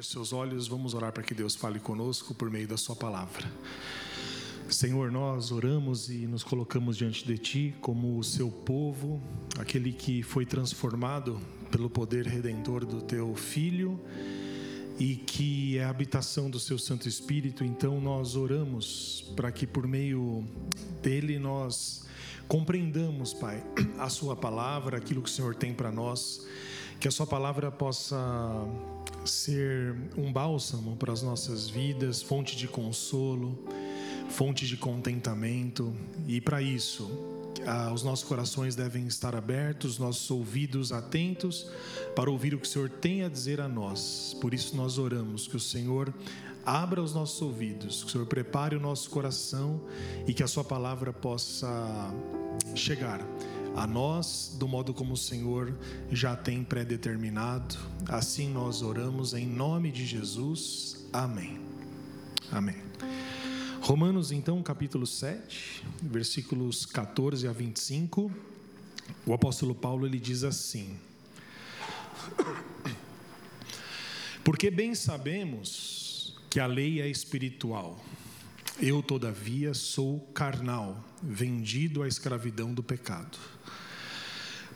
Feche seus olhos, vamos orar para que Deus fale conosco por meio da Sua palavra. Senhor, nós oramos e nos colocamos diante de Ti como o Seu povo, aquele que foi transformado pelo poder redentor do Teu Filho e que é a habitação do Seu Santo Espírito. Então nós oramos para que por meio dele nós compreendamos, Pai, a Sua palavra, aquilo que o Senhor tem para nós, que a Sua palavra possa ser um bálsamo para as nossas vidas, fonte de consolo, fonte de contentamento, e para isso, os nossos corações devem estar abertos, nossos ouvidos atentos para ouvir o que o Senhor tem a dizer a nós. Por isso nós oramos que o Senhor abra os nossos ouvidos, que o Senhor prepare o nosso coração e que a Sua palavra possa chegar a nós do modo como o Senhor já tem predeterminado. Assim nós oramos em nome de Jesus. Amém. Amém. Romanos, então, capítulo 7, versículos 14 a 25. O apóstolo Paulo ele diz assim: Porque bem sabemos que a lei é espiritual. Eu, todavia, sou carnal, vendido à escravidão do pecado.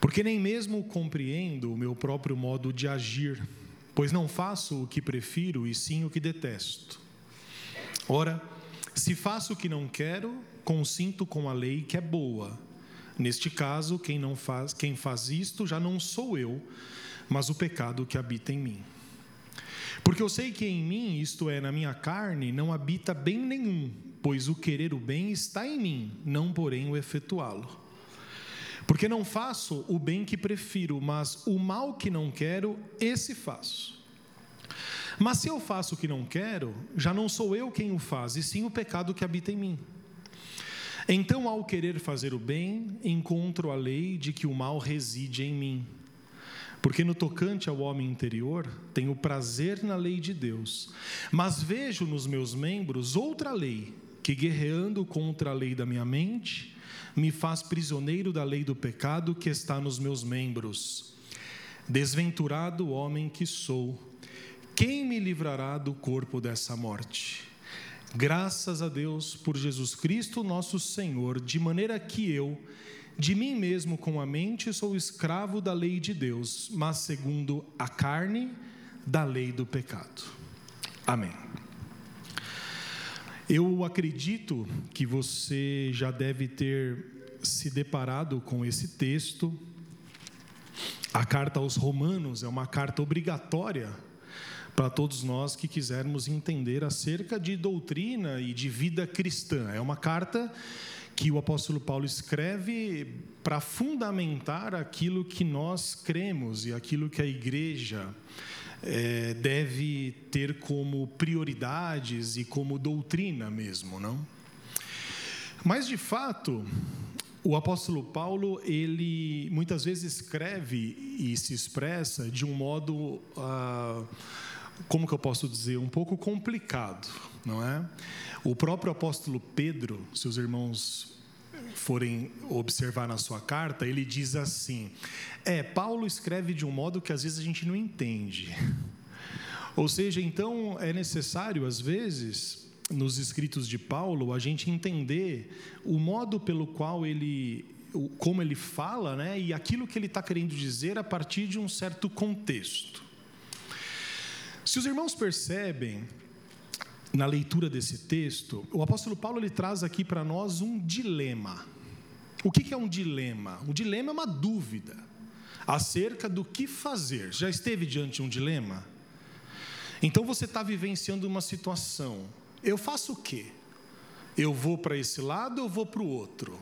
Porque nem mesmo compreendo o meu próprio modo de agir, pois não faço o que prefiro e sim o que detesto. Ora, se faço o que não quero, consinto com a lei que é boa. Neste caso, quem não faz, quem faz isto já não sou eu, mas o pecado que habita em mim. Porque eu sei que em mim, isto é, na minha carne, não habita bem nenhum, pois o querer o bem está em mim, não porém o efetuá-lo. Porque não faço o bem que prefiro, mas o mal que não quero, esse faço. Mas se eu faço o que não quero, já não sou eu quem o faz, e sim o pecado que habita em mim. Então, ao querer fazer o bem, encontro a lei de que o mal reside em mim. Porque no tocante ao homem interior, tenho prazer na lei de Deus, mas vejo nos meus membros outra lei, que guerreando contra a lei da minha mente, me faz prisioneiro da lei do pecado que está nos meus membros. Desventurado homem que sou, quem me livrará do corpo dessa morte? Graças a Deus por Jesus Cristo, nosso Senhor, de maneira que eu, de mim mesmo com a mente, sou escravo da lei de Deus, mas segundo a carne, da lei do pecado. Amém. Eu acredito que você já deve ter se deparado com esse texto. A carta aos Romanos é uma carta obrigatória para todos nós que quisermos entender acerca de doutrina e de vida cristã. É uma carta que o apóstolo Paulo escreve para fundamentar aquilo que nós cremos e aquilo que a igreja é, deve ter como prioridades e como doutrina mesmo, não? Mas de fato, o apóstolo Paulo ele muitas vezes escreve e se expressa de um modo, ah, como que eu posso dizer, um pouco complicado, não é? O próprio apóstolo Pedro, seus irmãos forem observar na sua carta, ele diz assim: é, Paulo escreve de um modo que às vezes a gente não entende. Ou seja, então é necessário, às vezes, nos escritos de Paulo, a gente entender o modo pelo qual ele, como ele fala, né, e aquilo que ele está querendo dizer a partir de um certo contexto. Se os irmãos percebem, na leitura desse texto, o apóstolo Paulo ele traz aqui para nós um dilema. O que é um dilema? Um dilema é uma dúvida acerca do que fazer. Já esteve diante de um dilema? Então você está vivenciando uma situação. Eu faço o quê? Eu vou para esse lado ou vou para o outro?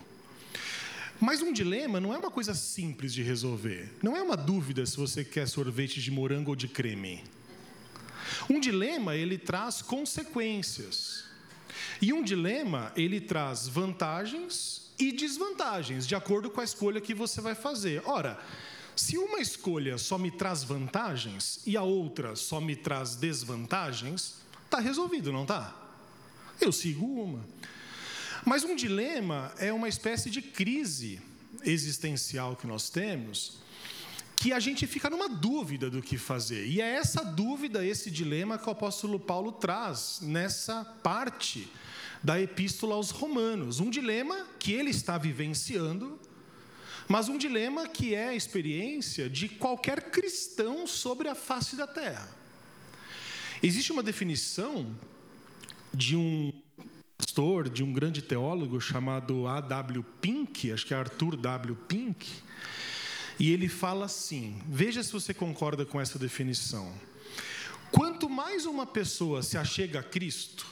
Mas um dilema não é uma coisa simples de resolver. Não é uma dúvida se você quer sorvete de morango ou de creme. Um dilema, ele traz consequências. E um dilema, ele traz vantagens e desvantagens, de acordo com a escolha que você vai fazer. Ora, se uma escolha só me traz vantagens e a outra só me traz desvantagens, está resolvido, não está? Eu sigo uma. Mas um dilema é uma espécie de crise existencial que nós temos, que a gente fica numa dúvida do que fazer. E é essa dúvida, esse dilema que o apóstolo Paulo traz nessa parte da epístola aos Romanos. Um dilema que ele está vivenciando, mas um dilema que é a experiência de qualquer cristão sobre a face da terra. Existe uma definição de um pastor, de um grande teólogo chamado A.W. Pink, acho que é Arthur W. Pink, e ele fala assim: veja se você concorda com essa definição. Quanto mais uma pessoa se achega a Cristo,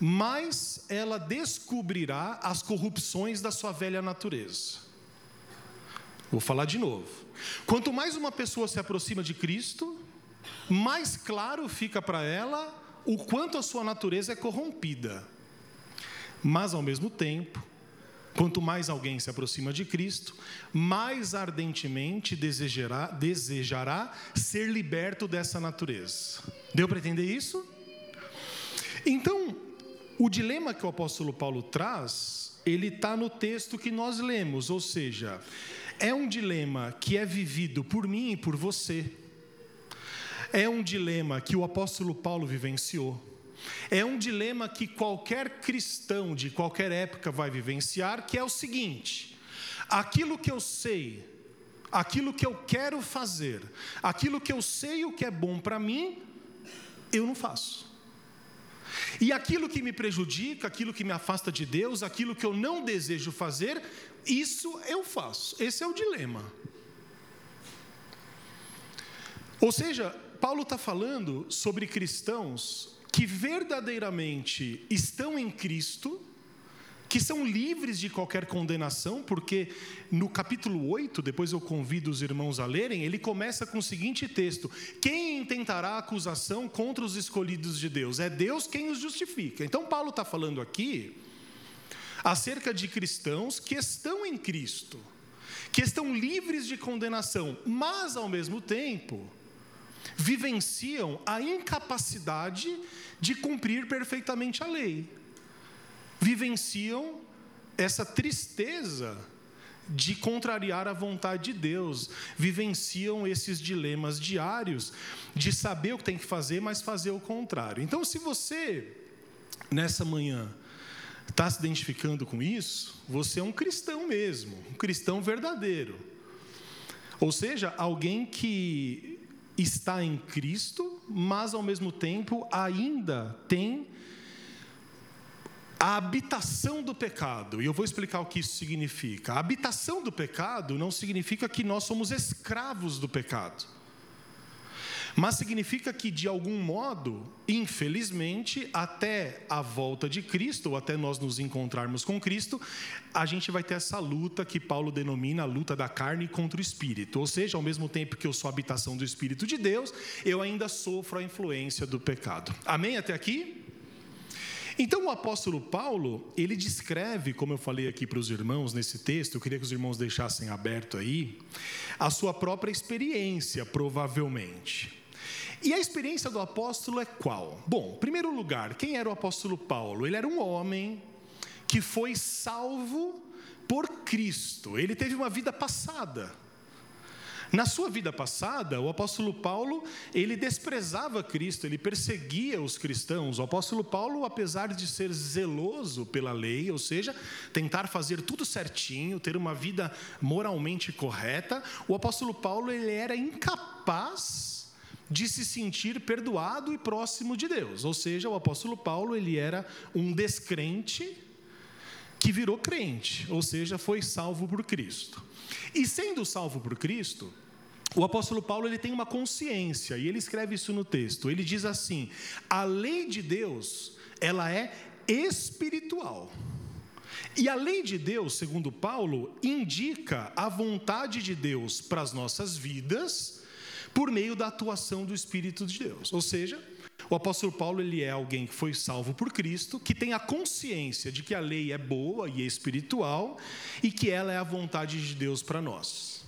mais ela descobrirá as corrupções da sua velha natureza. Vou falar de novo. Quanto mais uma pessoa se aproxima de Cristo, mais claro fica para ela o quanto a sua natureza é corrompida. Mas, ao mesmo tempo, Quanto mais alguém se aproxima de Cristo, mais ardentemente desejará, desejará ser liberto dessa natureza. Deu para entender isso? Então, o dilema que o apóstolo Paulo traz, ele está no texto que nós lemos, ou seja, é um dilema que é vivido por mim e por você. É um dilema que o apóstolo Paulo vivenciou. É um dilema que qualquer cristão de qualquer época vai vivenciar, que é o seguinte: aquilo que eu sei, aquilo que eu quero fazer, aquilo que eu sei o que é bom para mim, eu não faço. E aquilo que me prejudica, aquilo que me afasta de Deus, aquilo que eu não desejo fazer, isso eu faço. Esse é o dilema. Ou seja, Paulo está falando sobre cristãos que verdadeiramente estão em Cristo, que são livres de qualquer condenação, porque no capítulo 8, depois eu convido os irmãos a lerem, ele começa com o seguinte texto: Quem intentará acusação contra os escolhidos de Deus? É Deus quem os justifica. Então, Paulo está falando aqui acerca de cristãos que estão em Cristo, que estão livres de condenação, mas ao mesmo tempo vivenciam a incapacidade de cumprir perfeitamente a lei. Vivenciam essa tristeza de contrariar a vontade de Deus, vivenciam esses dilemas diários de saber o que tem que fazer, mas fazer o contrário. Então, se você, nessa manhã, está se identificando com isso, você é um cristão mesmo, um cristão verdadeiro. Ou seja, alguém que está em Cristo, mas ao mesmo tempo ainda tem a habitação do pecado. E eu vou explicar o que isso significa. A habitação do pecado não significa que nós somos escravos do pecado mas significa que, de algum modo, infelizmente, até a volta de Cristo, ou até nós nos encontrarmos com Cristo, a gente vai ter essa luta que Paulo denomina a luta da carne contra o espírito. Ou seja, ao mesmo tempo que eu sou habitação do Espírito de Deus, eu ainda sofro a influência do pecado. Amém até aqui? Então o apóstolo Paulo, ele descreve, como eu falei aqui para os irmãos nesse texto, eu queria que os irmãos deixassem aberto aí, a sua própria experiência, provavelmente. E a experiência do apóstolo é qual? Bom, em primeiro lugar, quem era o apóstolo Paulo? Ele era um homem que foi salvo por Cristo. Ele teve uma vida passada. Na sua vida passada, o apóstolo Paulo, ele desprezava Cristo, ele perseguia os cristãos. O apóstolo Paulo, apesar de ser zeloso pela lei, ou seja, tentar fazer tudo certinho, ter uma vida moralmente correta, o apóstolo Paulo ele era incapaz de se sentir perdoado e próximo de Deus. Ou seja, o apóstolo Paulo, ele era um descrente que virou crente, ou seja, foi salvo por Cristo. E sendo salvo por Cristo, o apóstolo Paulo ele tem uma consciência e ele escreve isso no texto. Ele diz assim: "A lei de Deus, ela é espiritual". E a lei de Deus, segundo Paulo, indica a vontade de Deus para as nossas vidas por meio da atuação do Espírito de Deus. Ou seja, o apóstolo Paulo ele é alguém que foi salvo por Cristo, que tem a consciência de que a lei é boa e é espiritual e que ela é a vontade de Deus para nós.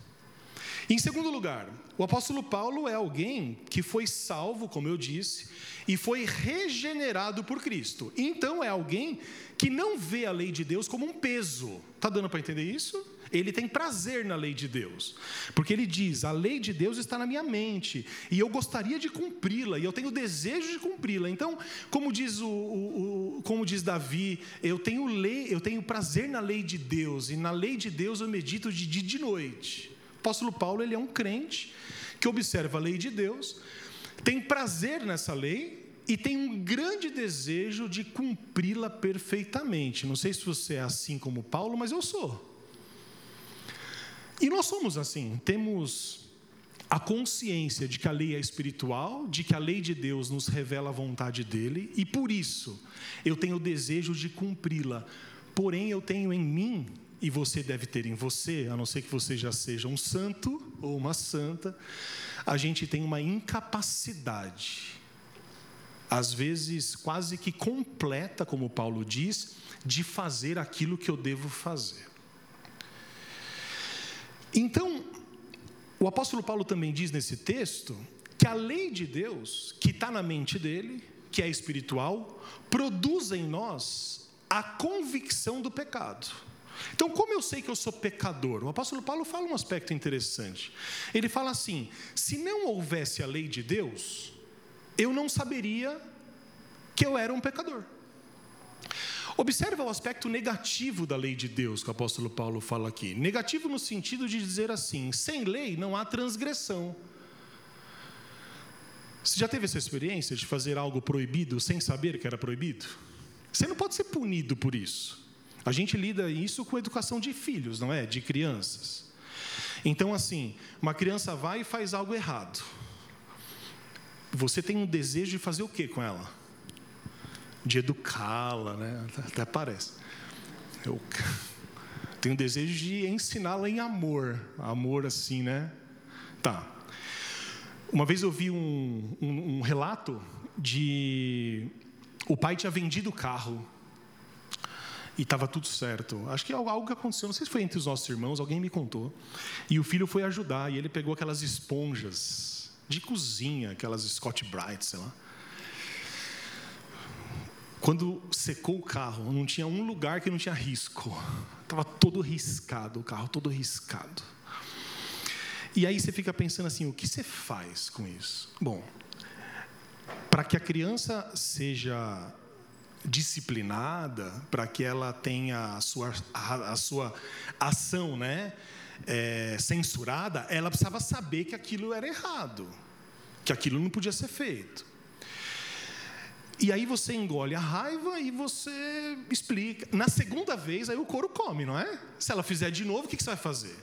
Em segundo lugar, o apóstolo Paulo é alguém que foi salvo, como eu disse, e foi regenerado por Cristo. Então é alguém que não vê a lei de Deus como um peso. Tá dando para entender isso? Ele tem prazer na lei de Deus, porque ele diz: a lei de Deus está na minha mente e eu gostaria de cumpri-la e eu tenho desejo de cumpri-la. Então, como diz o, o, o, como diz Davi, eu tenho lei, eu tenho prazer na lei de Deus e na lei de Deus eu medito de dia e de noite. O apóstolo Paulo ele é um crente que observa a lei de Deus, tem prazer nessa lei e tem um grande desejo de cumpri-la perfeitamente. Não sei se você é assim como Paulo, mas eu sou. E nós somos assim, temos a consciência de que a lei é espiritual, de que a lei de Deus nos revela a vontade dele, e por isso eu tenho o desejo de cumpri-la. Porém, eu tenho em mim, e você deve ter em você, a não ser que você já seja um santo ou uma santa, a gente tem uma incapacidade, às vezes quase que completa, como Paulo diz, de fazer aquilo que eu devo fazer. Então, o apóstolo Paulo também diz nesse texto que a lei de Deus, que está na mente dele, que é espiritual, produz em nós a convicção do pecado. Então, como eu sei que eu sou pecador? O apóstolo Paulo fala um aspecto interessante. Ele fala assim: se não houvesse a lei de Deus, eu não saberia que eu era um pecador. Observa o aspecto negativo da lei de Deus que o apóstolo Paulo fala aqui. Negativo no sentido de dizer assim: sem lei não há transgressão. Você já teve essa experiência de fazer algo proibido sem saber que era proibido? Você não pode ser punido por isso. A gente lida isso com educação de filhos, não é? De crianças. Então, assim, uma criança vai e faz algo errado. Você tem um desejo de fazer o que com ela? De educá-la, né? Até parece. Eu tenho desejo de ensiná-la em amor, amor assim, né? Tá. Uma vez eu vi um, um, um relato de o pai tinha vendido o carro e estava tudo certo. Acho que é algo aconteceu, não sei se foi entre os nossos irmãos, alguém me contou. E o filho foi ajudar e ele pegou aquelas esponjas de cozinha, aquelas Scott Bright, sei lá. Quando secou o carro, não tinha um lugar que não tinha risco. Estava todo riscado, o carro todo riscado. E aí você fica pensando assim: o que você faz com isso? Bom, para que a criança seja disciplinada, para que ela tenha a sua, a, a sua ação né, é, censurada, ela precisava saber que aquilo era errado, que aquilo não podia ser feito. E aí você engole a raiva e você explica. Na segunda vez, aí o couro come, não é? Se ela fizer de novo, o que você vai fazer?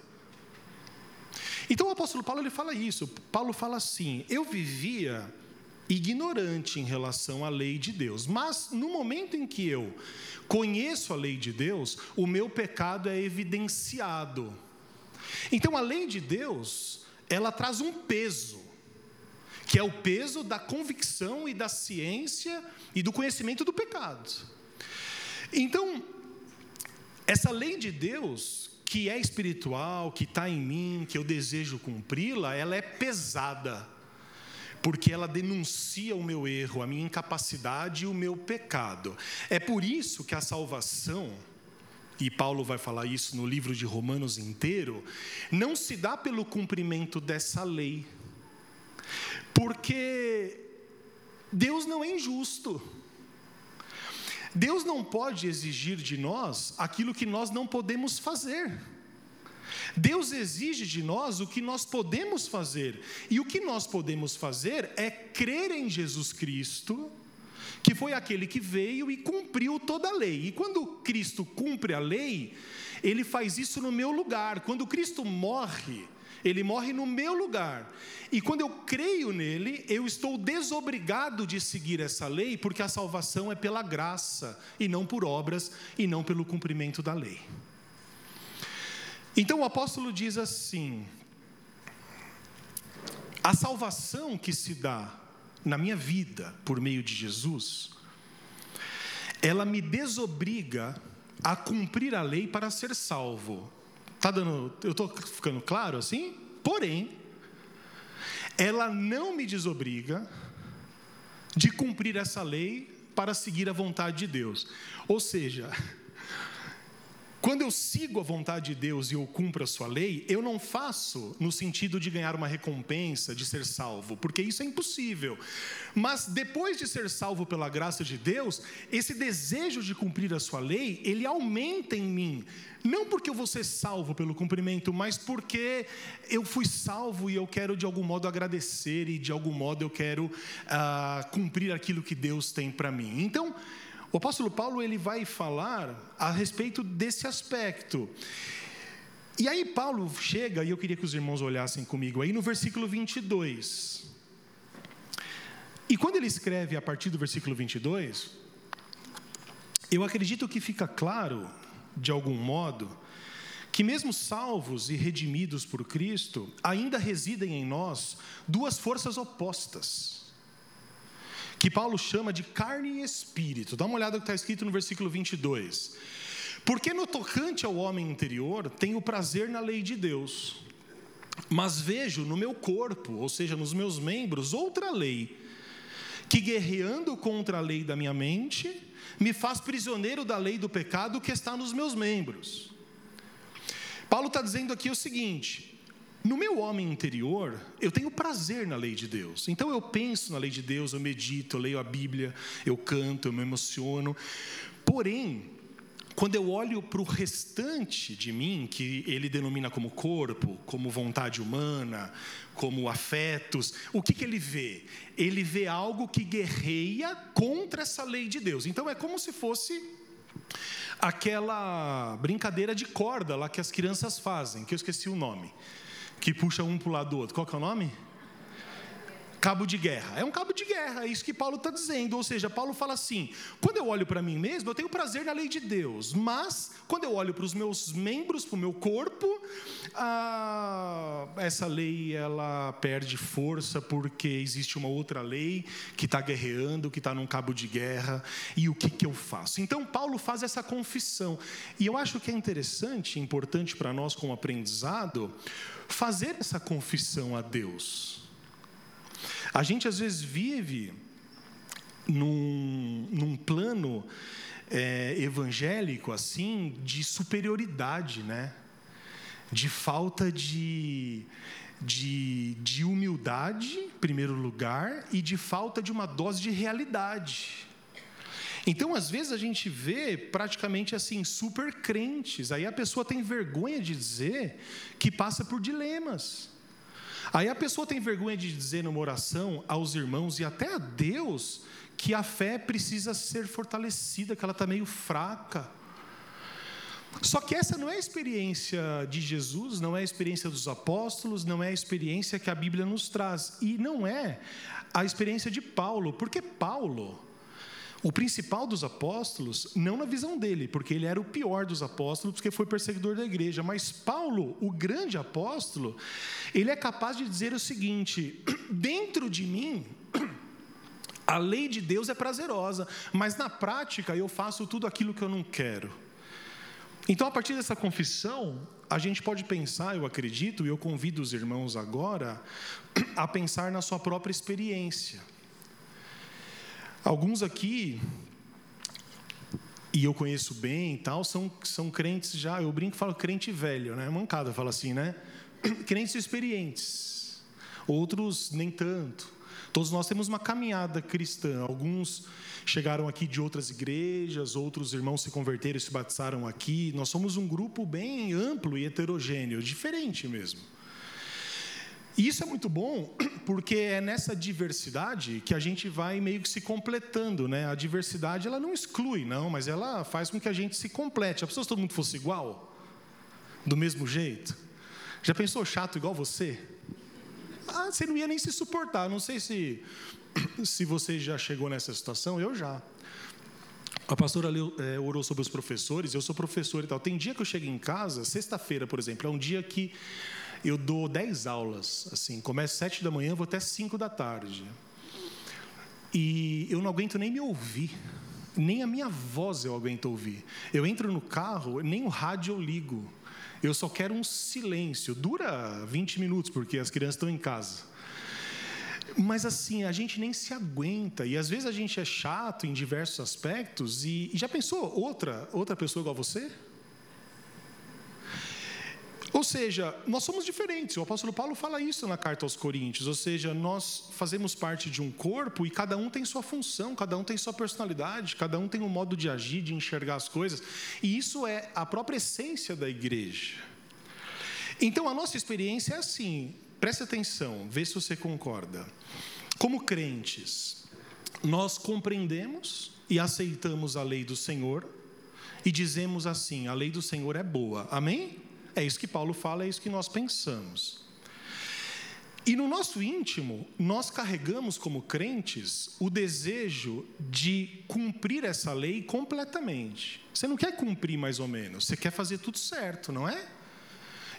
Então o apóstolo Paulo ele fala isso. Paulo fala assim: eu vivia ignorante em relação à lei de Deus, mas no momento em que eu conheço a lei de Deus, o meu pecado é evidenciado. Então a lei de Deus, ela traz um peso que é o peso da convicção e da ciência e do conhecimento do pecado. Então, essa lei de Deus, que é espiritual, que está em mim, que eu desejo cumpri-la, ela é pesada, porque ela denuncia o meu erro, a minha incapacidade e o meu pecado. É por isso que a salvação, e Paulo vai falar isso no livro de Romanos inteiro, não se dá pelo cumprimento dessa lei, porque Deus não é injusto. Deus não pode exigir de nós aquilo que nós não podemos fazer. Deus exige de nós o que nós podemos fazer. E o que nós podemos fazer é crer em Jesus Cristo, que foi aquele que veio e cumpriu toda a lei. E quando Cristo cumpre a lei, ele faz isso no meu lugar. Quando Cristo morre, ele morre no meu lugar. E quando eu creio nele, eu estou desobrigado de seguir essa lei, porque a salvação é pela graça, e não por obras, e não pelo cumprimento da lei. Então o apóstolo diz assim: a salvação que se dá na minha vida por meio de Jesus, ela me desobriga a cumprir a lei para ser salvo. Tá dando, eu estou ficando claro assim? Porém, ela não me desobriga de cumprir essa lei para seguir a vontade de Deus. Ou seja, quando eu sigo a vontade de Deus e eu cumpro a sua lei, eu não faço no sentido de ganhar uma recompensa, de ser salvo, porque isso é impossível. Mas depois de ser salvo pela graça de Deus, esse desejo de cumprir a sua lei, ele aumenta em mim. Não porque eu vou ser salvo pelo cumprimento, mas porque eu fui salvo e eu quero de algum modo agradecer e de algum modo eu quero uh, cumprir aquilo que Deus tem para mim. Então, o apóstolo Paulo ele vai falar a respeito desse aspecto. E aí Paulo chega, e eu queria que os irmãos olhassem comigo aí no versículo 22. E quando ele escreve a partir do versículo 22, eu acredito que fica claro, de algum modo, que mesmo salvos e redimidos por Cristo, ainda residem em nós duas forças opostas que Paulo chama de carne e espírito. Dá uma olhada no que está escrito no versículo 22. Porque no tocante ao homem interior, tenho prazer na lei de Deus, mas vejo no meu corpo, ou seja, nos meus membros, outra lei, que guerreando contra a lei da minha mente, me faz prisioneiro da lei do pecado que está nos meus membros. Paulo está dizendo aqui o seguinte: no meu homem interior, eu tenho prazer na lei de Deus. Então eu penso na lei de Deus, eu medito, eu leio a Bíblia, eu canto, eu me emociono. Porém, quando eu olho para o restante de mim, que ele denomina como corpo, como vontade humana, como afetos, o que, que ele vê? Ele vê algo que guerreia contra essa lei de Deus. Então é como se fosse aquela brincadeira de corda lá que as crianças fazem, que eu esqueci o nome que puxa um para o lado do outro. Qual que é o nome? Cabo de guerra. É um cabo de guerra, é isso que Paulo está dizendo. Ou seja, Paulo fala assim: quando eu olho para mim mesmo, eu tenho prazer na lei de Deus, mas quando eu olho para os meus membros, para o meu corpo, ah, essa lei ela perde força porque existe uma outra lei que está guerreando, que está num cabo de guerra. E o que, que eu faço? Então, Paulo faz essa confissão. E eu acho que é interessante, importante para nós como aprendizado, fazer essa confissão a Deus. A gente às vezes vive num, num plano é, evangélico assim de superioridade, né? De falta de, de, de humildade, em primeiro lugar, e de falta de uma dose de realidade. Então, às vezes, a gente vê praticamente assim, super crentes. Aí a pessoa tem vergonha de dizer que passa por dilemas. Aí a pessoa tem vergonha de dizer numa oração aos irmãos e até a Deus que a fé precisa ser fortalecida, que ela está meio fraca. Só que essa não é a experiência de Jesus, não é a experiência dos apóstolos, não é a experiência que a Bíblia nos traz. E não é a experiência de Paulo, porque Paulo, o principal dos apóstolos, não na visão dele, porque ele era o pior dos apóstolos, porque foi perseguidor da igreja, mas Paulo, o grande apóstolo, ele é capaz de dizer o seguinte: dentro de mim, a lei de Deus é prazerosa, mas na prática eu faço tudo aquilo que eu não quero. Então, a partir dessa confissão, a gente pode pensar, eu acredito, e eu convido os irmãos agora a pensar na sua própria experiência. Alguns aqui, e eu conheço bem e tal, são, são crentes já, eu brinco e falo crente velho, né? Mancada, fala assim, né? Crentes experientes, outros nem tanto. Todos nós temos uma caminhada cristã. Alguns chegaram aqui de outras igrejas, outros irmãos se converteram e se batizaram aqui. Nós somos um grupo bem amplo e heterogêneo, diferente mesmo. E isso é muito bom, porque é nessa diversidade que a gente vai meio que se completando, né? A diversidade ela não exclui, não, mas ela faz com que a gente se complete. A pessoa se todo mundo fosse igual, do mesmo jeito. Já pensou chato igual você? Ah, você não ia nem se suportar. Não sei se se você já chegou nessa situação, eu já. A pastora é, orou sobre os professores, eu sou professor e tal. Tem dia que eu chego em casa, sexta-feira, por exemplo, é um dia que eu dou 10 aulas, assim, começo às 7 da manhã, vou até 5 da tarde. E eu não aguento nem me ouvir, nem a minha voz eu aguento ouvir. Eu entro no carro, nem o rádio eu ligo. Eu só quero um silêncio. Dura 20 minutos, porque as crianças estão em casa. Mas assim, a gente nem se aguenta. E às vezes a gente é chato em diversos aspectos. E, e já pensou outra, outra pessoa igual a você? Ou seja, nós somos diferentes. O apóstolo Paulo fala isso na carta aos Coríntios. Ou seja, nós fazemos parte de um corpo e cada um tem sua função, cada um tem sua personalidade, cada um tem um modo de agir, de enxergar as coisas. E isso é a própria essência da igreja. Então, a nossa experiência é assim. Preste atenção, vê se você concorda. Como crentes, nós compreendemos e aceitamos a lei do Senhor e dizemos assim: a lei do Senhor é boa. Amém? É isso que Paulo fala, é isso que nós pensamos. E no nosso íntimo, nós carregamos como crentes o desejo de cumprir essa lei completamente. Você não quer cumprir mais ou menos, você quer fazer tudo certo, não é?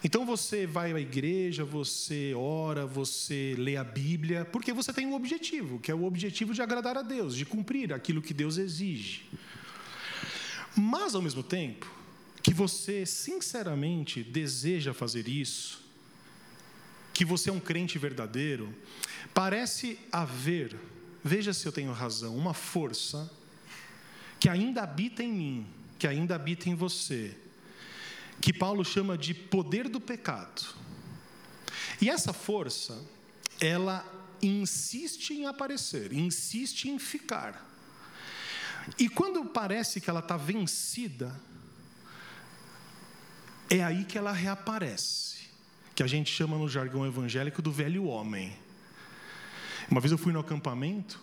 Então você vai à igreja, você ora, você lê a Bíblia, porque você tem um objetivo, que é o objetivo de agradar a Deus, de cumprir aquilo que Deus exige. Mas, ao mesmo tempo, que você sinceramente deseja fazer isso, que você é um crente verdadeiro, parece haver, veja se eu tenho razão, uma força que ainda habita em mim, que ainda habita em você, que Paulo chama de poder do pecado. E essa força, ela insiste em aparecer, insiste em ficar. E quando parece que ela está vencida, é aí que ela reaparece, que a gente chama no jargão evangélico do velho homem. Uma vez eu fui no acampamento,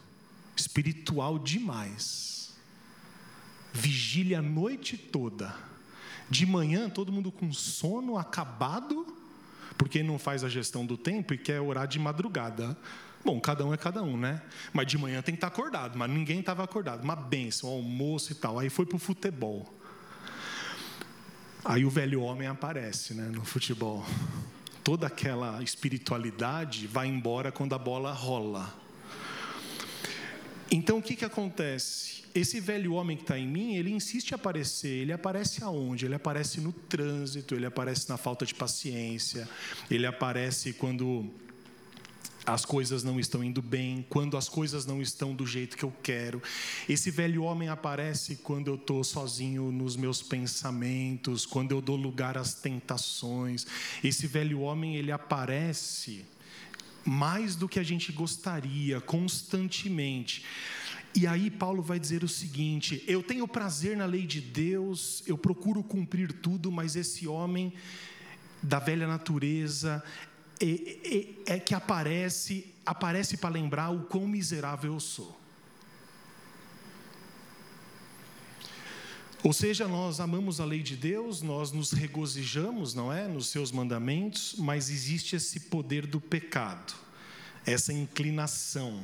espiritual demais, vigília a noite toda, de manhã todo mundo com sono, acabado, porque não faz a gestão do tempo e quer orar de madrugada. Bom, cada um é cada um, né? Mas de manhã tem que estar acordado, mas ninguém estava acordado. Uma benção, almoço e tal. Aí foi para o futebol. Aí o velho homem aparece né, no futebol. Toda aquela espiritualidade vai embora quando a bola rola. Então o que, que acontece? Esse velho homem que está em mim, ele insiste em aparecer. Ele aparece aonde? Ele aparece no trânsito, ele aparece na falta de paciência, ele aparece quando as coisas não estão indo bem, quando as coisas não estão do jeito que eu quero. Esse velho homem aparece quando eu estou sozinho nos meus pensamentos, quando eu dou lugar às tentações. Esse velho homem, ele aparece mais do que a gente gostaria, constantemente. E aí Paulo vai dizer o seguinte: eu tenho prazer na lei de Deus, eu procuro cumprir tudo, mas esse homem da velha natureza, é, é, que aparece, aparece para lembrar o quão miserável eu sou. Ou seja, nós amamos a lei de Deus, nós nos regozijamos, não é, nos seus mandamentos, mas existe esse poder do pecado, essa inclinação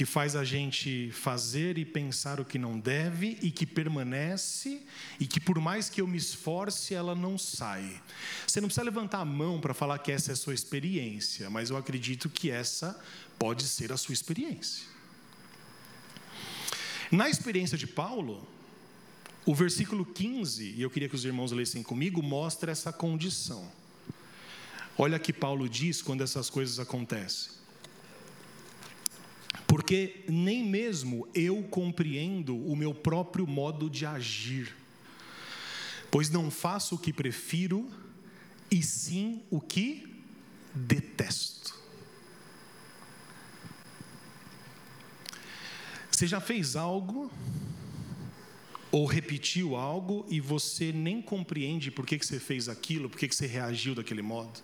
que faz a gente fazer e pensar o que não deve e que permanece e que por mais que eu me esforce, ela não sai. Você não precisa levantar a mão para falar que essa é a sua experiência, mas eu acredito que essa pode ser a sua experiência. Na experiência de Paulo, o versículo 15, e eu queria que os irmãos lessem comigo, mostra essa condição. Olha que Paulo diz quando essas coisas acontecem porque nem mesmo eu compreendo o meu próprio modo de agir, pois não faço o que prefiro, e sim o que detesto. Você já fez algo ou repetiu algo e você nem compreende por que, você fez aquilo, por que você reagiu daquele modo?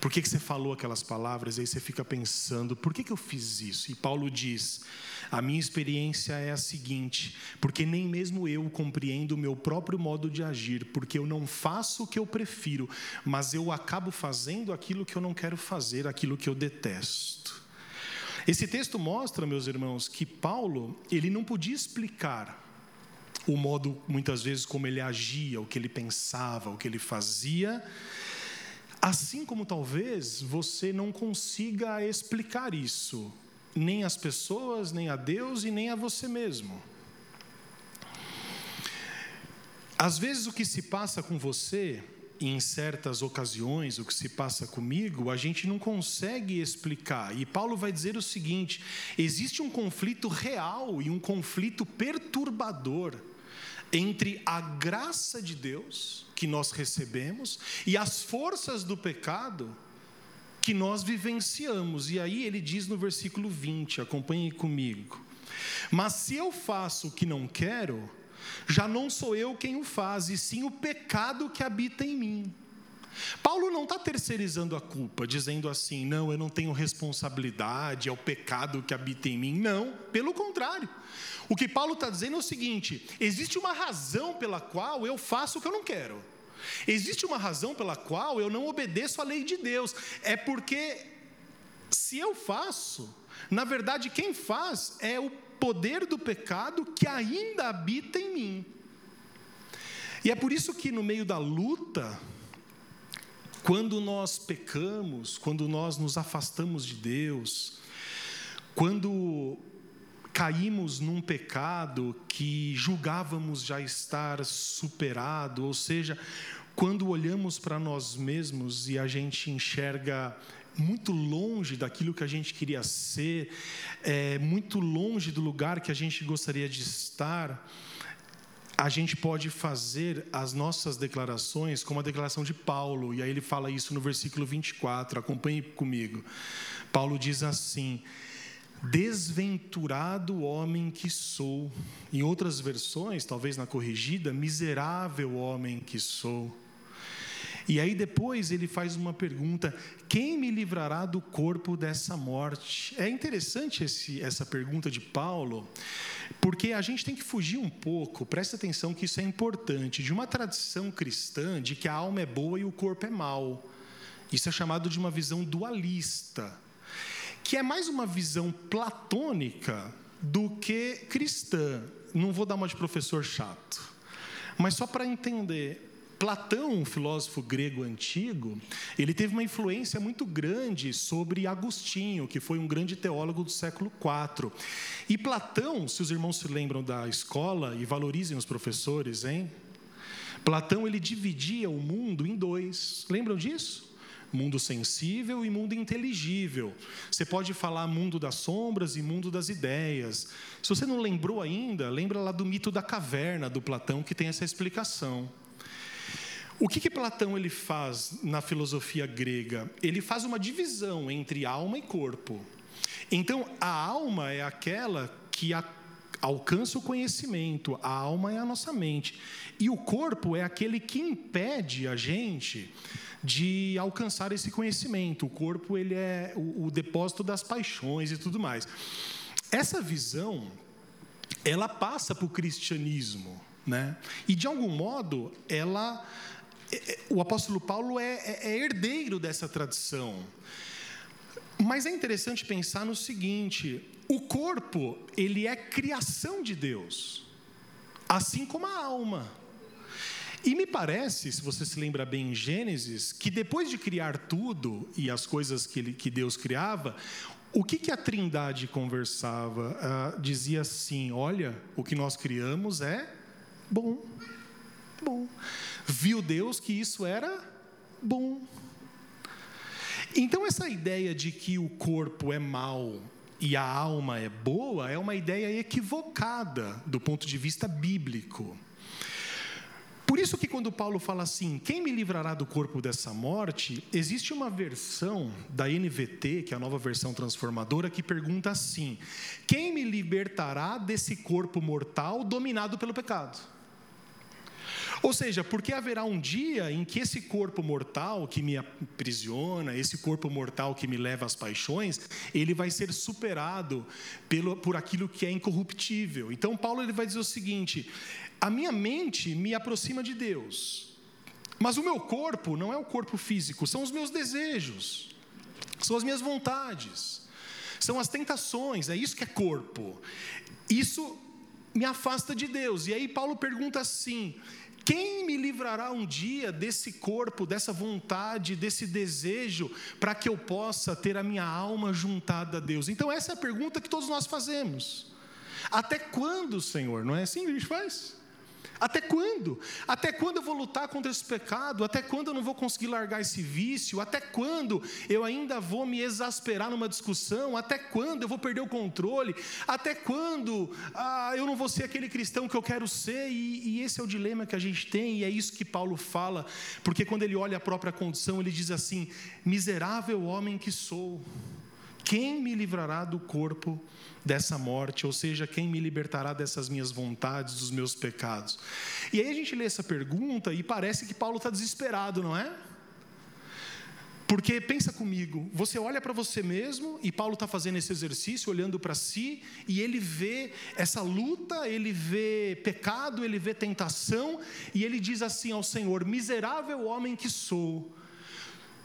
Por que, que você falou aquelas palavras? Aí você fica pensando, por que, que eu fiz isso? E Paulo diz: a minha experiência é a seguinte, porque nem mesmo eu compreendo o meu próprio modo de agir, porque eu não faço o que eu prefiro, mas eu acabo fazendo aquilo que eu não quero fazer, aquilo que eu detesto. Esse texto mostra, meus irmãos, que Paulo, ele não podia explicar o modo, muitas vezes, como ele agia, o que ele pensava, o que ele fazia, Assim como talvez você não consiga explicar isso, nem às pessoas, nem a Deus e nem a você mesmo. Às vezes o que se passa com você em certas ocasiões o que se passa comigo, a gente não consegue explicar. E Paulo vai dizer o seguinte: existe um conflito real e um conflito perturbador entre a graça de Deus que nós recebemos e as forças do pecado que nós vivenciamos. E aí ele diz no versículo 20, acompanhe comigo. Mas se eu faço o que não quero, já não sou eu quem o faz, e sim o pecado que habita em mim. Paulo não está terceirizando a culpa, dizendo assim, não, eu não tenho responsabilidade, é o pecado que habita em mim. Não, pelo contrário. O que Paulo está dizendo é o seguinte: existe uma razão pela qual eu faço o que eu não quero. Existe uma razão pela qual eu não obedeço à lei de Deus. É porque, se eu faço, na verdade, quem faz é o poder do pecado que ainda habita em mim. E é por isso que no meio da luta, quando nós pecamos, quando nós nos afastamos de Deus, quando caímos num pecado que julgávamos já estar superado, ou seja, quando olhamos para nós mesmos e a gente enxerga muito longe daquilo que a gente queria ser, é, muito longe do lugar que a gente gostaria de estar, a gente pode fazer as nossas declarações como a declaração de Paulo, e aí ele fala isso no versículo 24, acompanhe comigo. Paulo diz assim: Desventurado homem que sou. Em outras versões, talvez na corrigida, miserável homem que sou. E aí depois ele faz uma pergunta: quem me livrará do corpo dessa morte? É interessante esse, essa pergunta de Paulo, porque a gente tem que fugir um pouco, presta atenção que isso é importante, de uma tradição cristã de que a alma é boa e o corpo é mau. Isso é chamado de uma visão dualista, que é mais uma visão platônica do que cristã. Não vou dar uma de professor chato, mas só para entender Platão, um filósofo grego antigo, ele teve uma influência muito grande sobre Agostinho, que foi um grande teólogo do século IV. E Platão, se os irmãos se lembram da escola e valorizem os professores, hein? Platão ele dividia o mundo em dois. Lembram disso? Mundo sensível e mundo inteligível. Você pode falar mundo das sombras e mundo das ideias. Se você não lembrou ainda, lembra lá do mito da caverna do Platão que tem essa explicação. O que, que Platão ele faz na filosofia grega? Ele faz uma divisão entre alma e corpo. Então, a alma é aquela que a, alcança o conhecimento, a alma é a nossa mente. E o corpo é aquele que impede a gente de alcançar esse conhecimento. O corpo ele é o, o depósito das paixões e tudo mais. Essa visão, ela passa para o cristianismo, né? E de algum modo ela é, é, o apóstolo Paulo é, é, é herdeiro dessa tradição. Mas é interessante pensar no seguinte: o corpo, ele é criação de Deus, assim como a alma. E me parece, se você se lembra bem em Gênesis, que depois de criar tudo e as coisas que, ele, que Deus criava, o que, que a Trindade conversava? Ah, dizia assim: olha, o que nós criamos é bom. Bom. Viu Deus que isso era bom. Então, essa ideia de que o corpo é mau e a alma é boa é uma ideia equivocada do ponto de vista bíblico. Por isso que quando Paulo fala assim, quem me livrará do corpo dessa morte, existe uma versão da NVT, que é a nova versão transformadora, que pergunta assim: quem me libertará desse corpo mortal dominado pelo pecado? Ou seja, porque haverá um dia em que esse corpo mortal que me aprisiona, esse corpo mortal que me leva às paixões, ele vai ser superado pelo, por aquilo que é incorruptível. Então, Paulo ele vai dizer o seguinte: a minha mente me aproxima de Deus, mas o meu corpo não é o corpo físico, são os meus desejos, são as minhas vontades, são as tentações, é isso que é corpo. Isso me afasta de Deus. E aí Paulo pergunta assim: quem me livrará um dia desse corpo, dessa vontade, desse desejo, para que eu possa ter a minha alma juntada a Deus? Então, essa é a pergunta que todos nós fazemos. Até quando, Senhor? Não é assim que a gente faz? Até quando? Até quando eu vou lutar contra esse pecado? Até quando eu não vou conseguir largar esse vício? Até quando eu ainda vou me exasperar numa discussão? Até quando eu vou perder o controle? Até quando ah, eu não vou ser aquele cristão que eu quero ser? E, e esse é o dilema que a gente tem, e é isso que Paulo fala, porque quando ele olha a própria condição, ele diz assim: miserável homem que sou. Quem me livrará do corpo dessa morte? Ou seja, quem me libertará dessas minhas vontades, dos meus pecados? E aí a gente lê essa pergunta e parece que Paulo está desesperado, não é? Porque pensa comigo, você olha para você mesmo, e Paulo está fazendo esse exercício, olhando para si, e ele vê essa luta, ele vê pecado, ele vê tentação, e ele diz assim ao Senhor: Miserável homem que sou,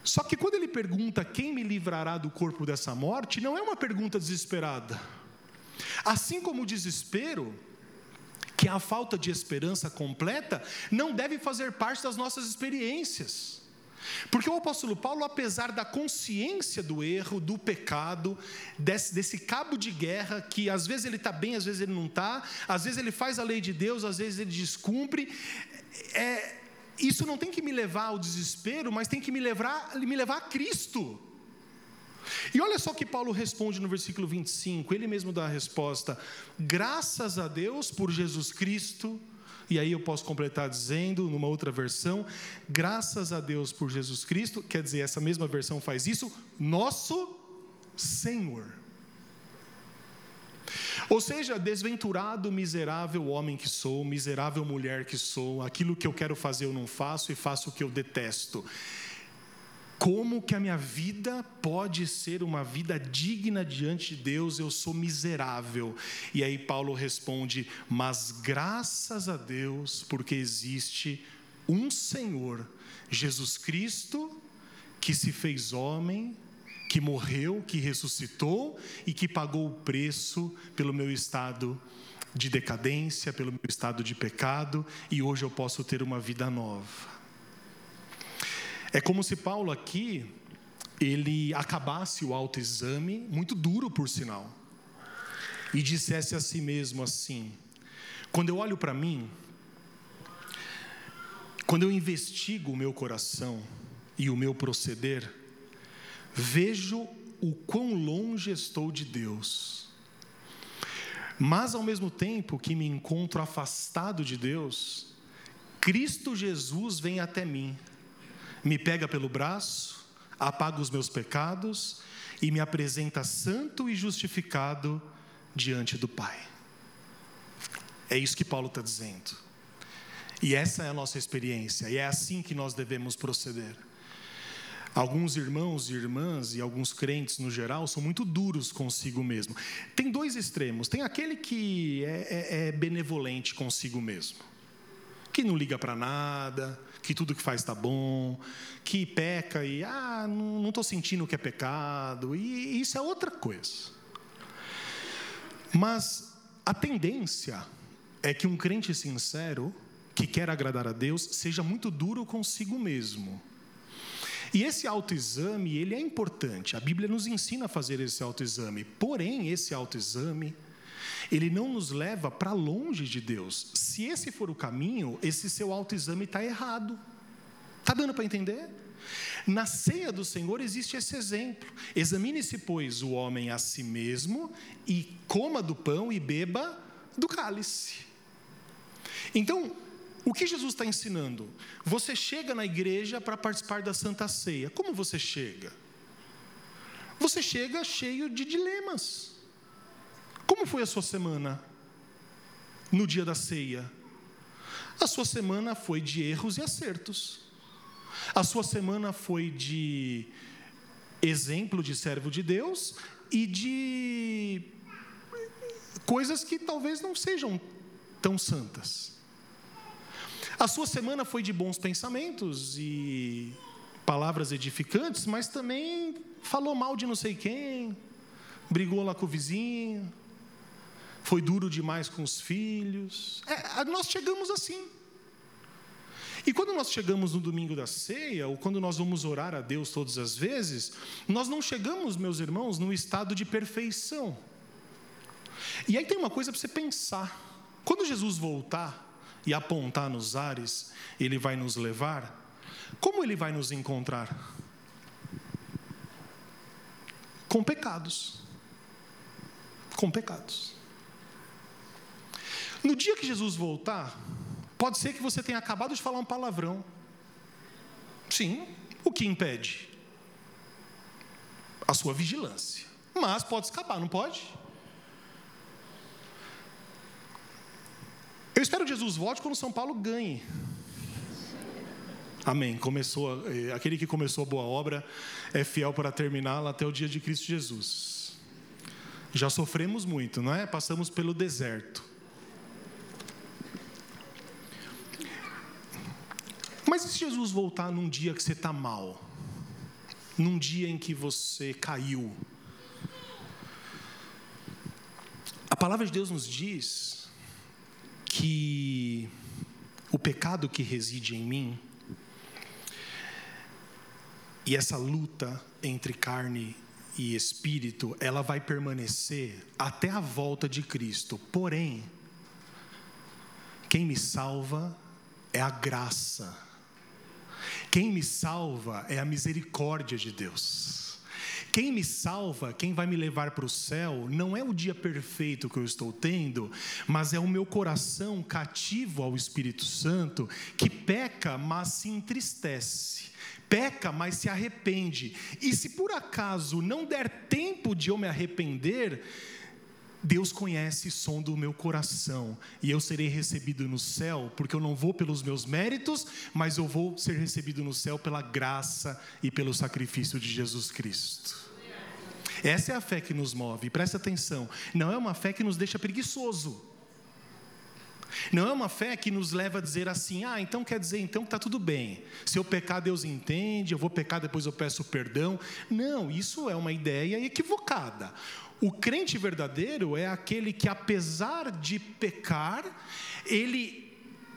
só que quando ele pergunta quem me livrará do corpo dessa morte, não é uma pergunta desesperada. Assim como o desespero, que é a falta de esperança completa, não deve fazer parte das nossas experiências. Porque o apóstolo Paulo, apesar da consciência do erro, do pecado, desse, desse cabo de guerra, que às vezes ele está bem, às vezes ele não está, às vezes ele faz a lei de Deus, às vezes ele descumpre, é, isso não tem que me levar ao desespero, mas tem que me levar, me levar a Cristo. E olha só que Paulo responde no versículo 25, ele mesmo dá a resposta: graças a Deus por Jesus Cristo. E aí eu posso completar dizendo, numa outra versão, graças a Deus por Jesus Cristo, quer dizer, essa mesma versão faz isso, nosso Senhor. Ou seja, desventurado, miserável homem que sou, miserável mulher que sou, aquilo que eu quero fazer eu não faço e faço o que eu detesto. Como que a minha vida pode ser uma vida digna diante de Deus? Eu sou miserável. E aí Paulo responde: Mas graças a Deus, porque existe um Senhor, Jesus Cristo, que se fez homem, que morreu, que ressuscitou e que pagou o preço pelo meu estado de decadência, pelo meu estado de pecado, e hoje eu posso ter uma vida nova. É como se Paulo aqui ele acabasse o autoexame, muito duro por sinal, e dissesse a si mesmo assim: quando eu olho para mim, quando eu investigo o meu coração e o meu proceder, vejo o quão longe estou de Deus. Mas ao mesmo tempo que me encontro afastado de Deus, Cristo Jesus vem até mim, me pega pelo braço, apaga os meus pecados e me apresenta santo e justificado diante do Pai. É isso que Paulo está dizendo. E essa é a nossa experiência, e é assim que nós devemos proceder. Alguns irmãos e irmãs e alguns crentes no geral são muito duros consigo mesmo. Tem dois extremos. Tem aquele que é, é, é benevolente consigo mesmo, que não liga para nada, que tudo que faz está bom, que peca e ah, não estou sentindo que é pecado. E isso é outra coisa. Mas a tendência é que um crente sincero que quer agradar a Deus seja muito duro consigo mesmo e esse autoexame, ele é importante. A Bíblia nos ensina a fazer esse autoexame. Porém, esse autoexame, ele não nos leva para longe de Deus. Se esse for o caminho, esse seu autoexame está errado. Está dando para entender? Na ceia do Senhor existe esse exemplo. Examine-se, pois, o homem a si mesmo e coma do pão e beba do cálice. Então, o que Jesus está ensinando? Você chega na igreja para participar da Santa Ceia. Como você chega? Você chega cheio de dilemas. Como foi a sua semana no dia da ceia? A sua semana foi de erros e acertos. A sua semana foi de exemplo de servo de Deus e de coisas que talvez não sejam tão santas. A sua semana foi de bons pensamentos e palavras edificantes, mas também falou mal de não sei quem, brigou lá com o vizinho, foi duro demais com os filhos. É, nós chegamos assim. E quando nós chegamos no domingo da ceia, ou quando nós vamos orar a Deus todas as vezes, nós não chegamos, meus irmãos, num estado de perfeição. E aí tem uma coisa para você pensar: quando Jesus voltar, e apontar nos ares, ele vai nos levar, como ele vai nos encontrar? Com pecados. Com pecados. No dia que Jesus voltar, pode ser que você tenha acabado de falar um palavrão. Sim, o que impede? A sua vigilância. Mas pode escapar, não pode? Espero que Jesus volte quando São Paulo ganhe. Amém. Começou, eh, aquele que começou a boa obra é fiel para terminá-la até o dia de Cristo Jesus. Já sofremos muito, não é? Passamos pelo deserto. Mas e se Jesus voltar num dia que você está mal? Num dia em que você caiu? A palavra de Deus nos diz que o pecado que reside em mim e essa luta entre carne e espírito, ela vai permanecer até a volta de Cristo. Porém, quem me salva é a graça quem me salva é a misericórdia de Deus. Quem me salva, quem vai me levar para o céu, não é o dia perfeito que eu estou tendo, mas é o meu coração cativo ao Espírito Santo, que peca, mas se entristece. Peca, mas se arrepende. E se por acaso não der tempo de eu me arrepender, Deus conhece o som do meu coração e eu serei recebido no céu, porque eu não vou pelos meus méritos, mas eu vou ser recebido no céu pela graça e pelo sacrifício de Jesus Cristo. Essa é a fé que nos move, presta atenção, não é uma fé que nos deixa preguiçoso. Não é uma fé que nos leva a dizer assim: ah, então quer dizer então que está tudo bem. Se eu pecar, Deus entende, eu vou pecar, depois eu peço perdão. Não, isso é uma ideia equivocada. O crente verdadeiro é aquele que, apesar de pecar, ele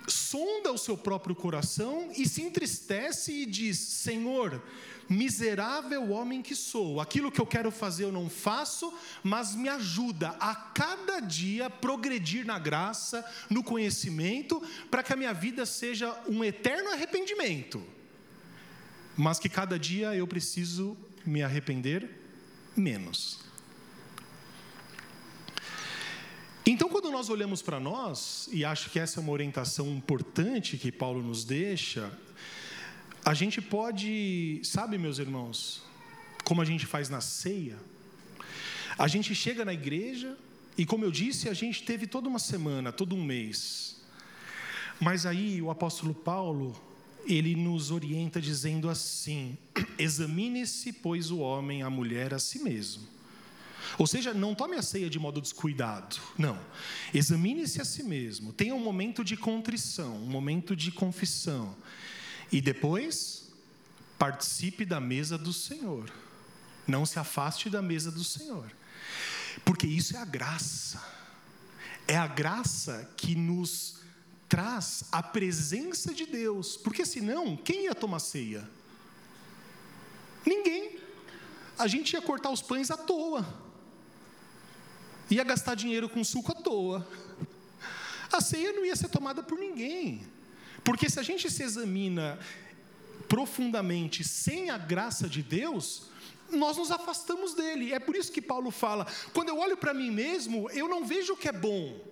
sonda o seu próprio coração e se entristece e diz: Senhor, miserável homem que sou, aquilo que eu quero fazer eu não faço, mas me ajuda a cada dia progredir na graça, no conhecimento, para que a minha vida seja um eterno arrependimento, mas que cada dia eu preciso me arrepender menos. Então, quando nós olhamos para nós, e acho que essa é uma orientação importante que Paulo nos deixa, a gente pode, sabe, meus irmãos, como a gente faz na ceia, a gente chega na igreja, e como eu disse, a gente teve toda uma semana, todo um mês, mas aí o apóstolo Paulo, ele nos orienta dizendo assim: examine-se, pois, o homem, a mulher a si mesmo. Ou seja, não tome a ceia de modo descuidado. Não. Examine-se a si mesmo. Tenha um momento de contrição, um momento de confissão. E depois, participe da mesa do Senhor. Não se afaste da mesa do Senhor. Porque isso é a graça. É a graça que nos traz a presença de Deus. Porque senão, quem ia tomar ceia? Ninguém. A gente ia cortar os pães à toa ia gastar dinheiro com suco à toa. A ceia não ia ser tomada por ninguém. Porque se a gente se examina profundamente sem a graça de Deus, nós nos afastamos dele. É por isso que Paulo fala: quando eu olho para mim mesmo, eu não vejo o que é bom.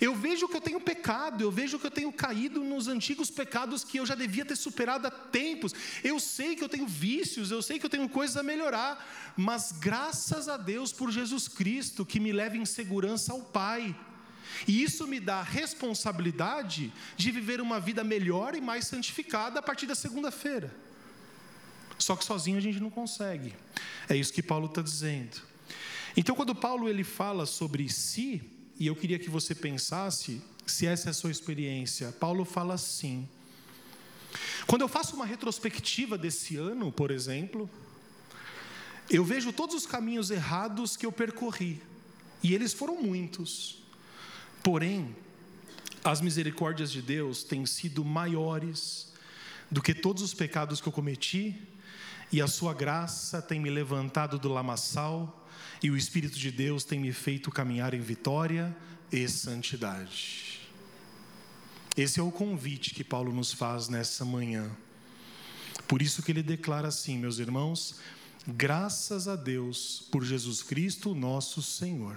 Eu vejo que eu tenho pecado, eu vejo que eu tenho caído nos antigos pecados que eu já devia ter superado há tempos. Eu sei que eu tenho vícios, eu sei que eu tenho coisas a melhorar, mas graças a Deus por Jesus Cristo que me leva em segurança ao Pai. E isso me dá a responsabilidade de viver uma vida melhor e mais santificada a partir da segunda-feira. Só que sozinho a gente não consegue. É isso que Paulo está dizendo. Então, quando Paulo ele fala sobre si, e eu queria que você pensasse se essa é a sua experiência. Paulo fala assim: quando eu faço uma retrospectiva desse ano, por exemplo, eu vejo todos os caminhos errados que eu percorri, e eles foram muitos. Porém, as misericórdias de Deus têm sido maiores do que todos os pecados que eu cometi, e a sua graça tem me levantado do lamaçal e o Espírito de Deus tem me feito caminhar em vitória e santidade. Esse é o convite que Paulo nos faz nessa manhã. Por isso que ele declara assim, meus irmãos, graças a Deus por Jesus Cristo, nosso Senhor.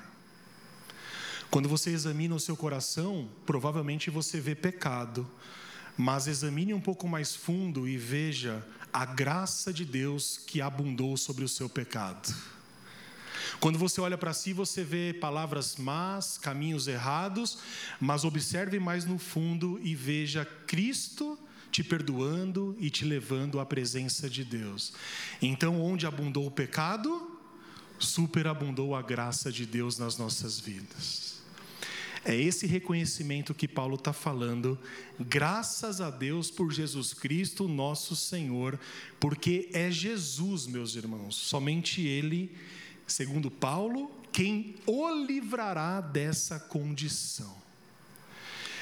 Quando você examina o seu coração, provavelmente você vê pecado, mas examine um pouco mais fundo e veja a graça de Deus que abundou sobre o seu pecado. Quando você olha para si, você vê palavras más, caminhos errados, mas observe mais no fundo e veja Cristo te perdoando e te levando à presença de Deus. Então, onde abundou o pecado, superabundou a graça de Deus nas nossas vidas. É esse reconhecimento que Paulo está falando, graças a Deus por Jesus Cristo, nosso Senhor, porque é Jesus, meus irmãos, somente Ele segundo Paulo, quem o livrará dessa condição.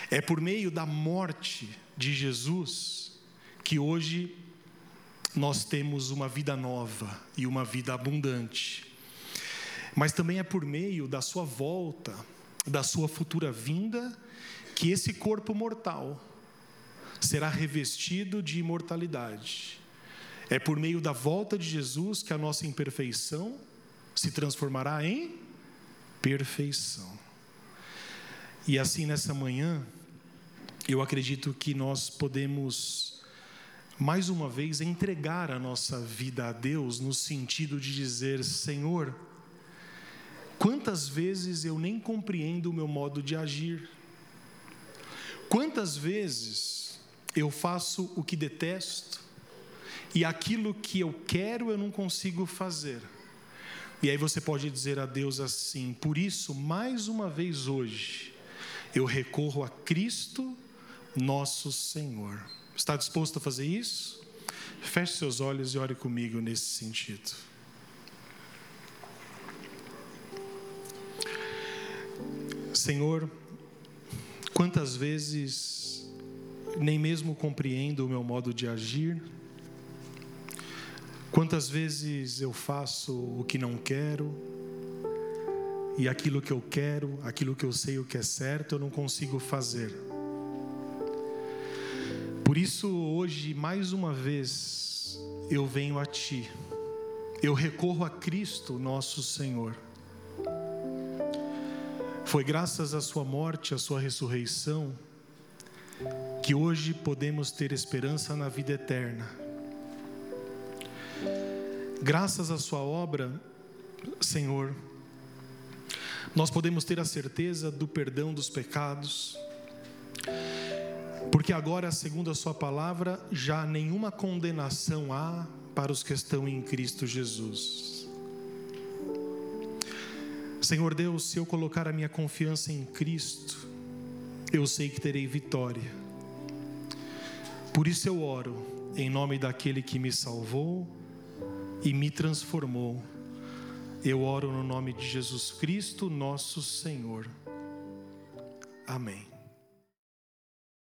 É por meio da morte de Jesus que hoje nós temos uma vida nova e uma vida abundante. Mas também é por meio da sua volta, da sua futura vinda, que esse corpo mortal será revestido de imortalidade. É por meio da volta de Jesus que a nossa imperfeição se transformará em perfeição. E assim nessa manhã, eu acredito que nós podemos mais uma vez entregar a nossa vida a Deus no sentido de dizer: Senhor, quantas vezes eu nem compreendo o meu modo de agir? Quantas vezes eu faço o que detesto e aquilo que eu quero eu não consigo fazer? E aí você pode dizer a Deus assim: por isso, mais uma vez hoje, eu recorro a Cristo, nosso Senhor. Está disposto a fazer isso? Feche seus olhos e ore comigo nesse sentido. Senhor, quantas vezes nem mesmo compreendo o meu modo de agir, Quantas vezes eu faço o que não quero, e aquilo que eu quero, aquilo que eu sei o que é certo, eu não consigo fazer. Por isso, hoje, mais uma vez, eu venho a Ti, eu recorro a Cristo, nosso Senhor. Foi graças à Sua morte, à Sua ressurreição, que hoje podemos ter esperança na vida eterna Graças à Sua obra, Senhor, nós podemos ter a certeza do perdão dos pecados, porque agora, segundo a Sua palavra, já nenhuma condenação há para os que estão em Cristo Jesus. Senhor Deus, se eu colocar a minha confiança em Cristo, eu sei que terei vitória. Por isso eu oro em nome daquele que me salvou e me transformou. Eu oro no nome de Jesus Cristo, nosso Senhor. Amém.